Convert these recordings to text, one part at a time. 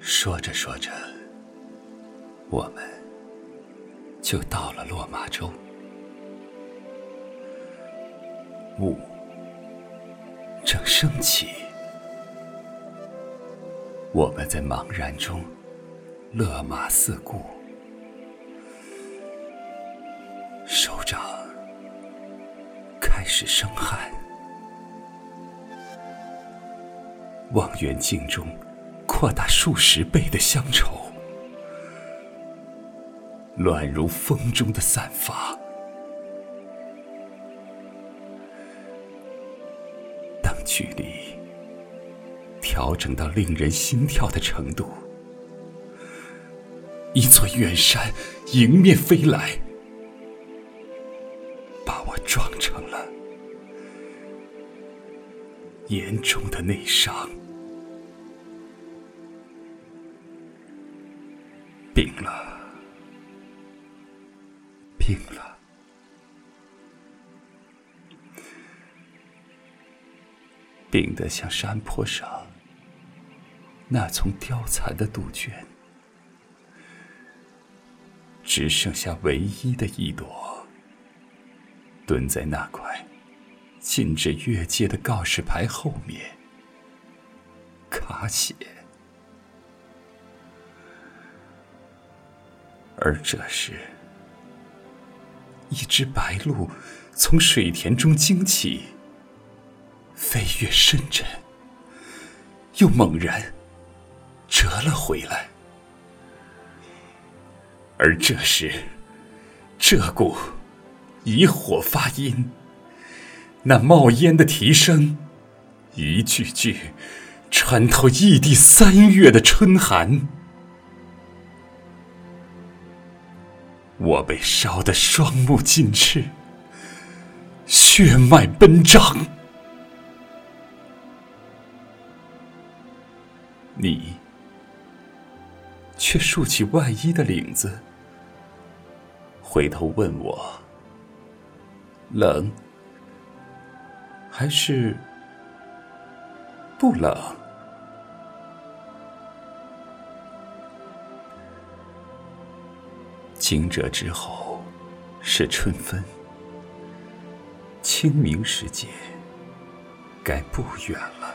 说着说着，我们就到了落马洲。雾正升起，我们在茫然中勒马四顾，手掌开始生汗，望远镜中扩大数十倍的乡愁，乱如风中的散发。当距离调整到令人心跳的程度，一座远山迎面飞来，把我撞成了严重的内伤，病了。病得像山坡上那丛凋残的杜鹃，只剩下唯一的一朵，蹲在那块禁止越界的告示牌后面，卡血。而这时，一只白鹭从水田中惊起。飞越深圳，又猛然折了回来。而这时，鹧鸪以火发音，那冒烟的啼声，一句句穿透异地三月的春寒，我被烧得双目尽赤，血脉奔张。你却竖起外衣的领子，回头问我：冷还是不冷？惊蛰之后是春分，清明时节该不远了。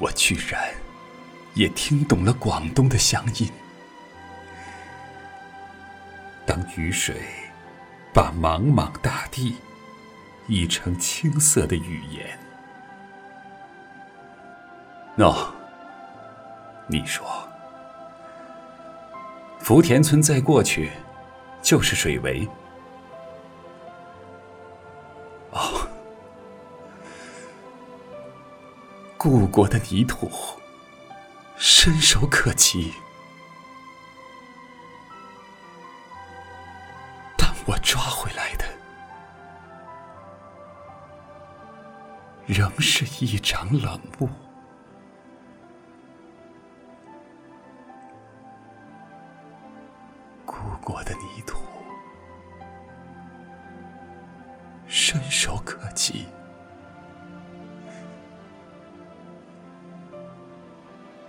我居然也听懂了广东的乡音。当雨水把茫茫大地译成青色的语言，喏，你说，福田村再过去就是水围。哦故国的泥土，伸手可及，但我抓回来的，仍是一场冷漠。故国的泥土，伸手可及。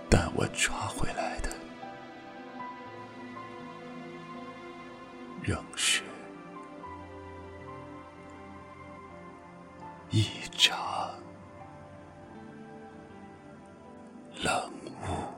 但我抓回来的，仍是一场冷雾。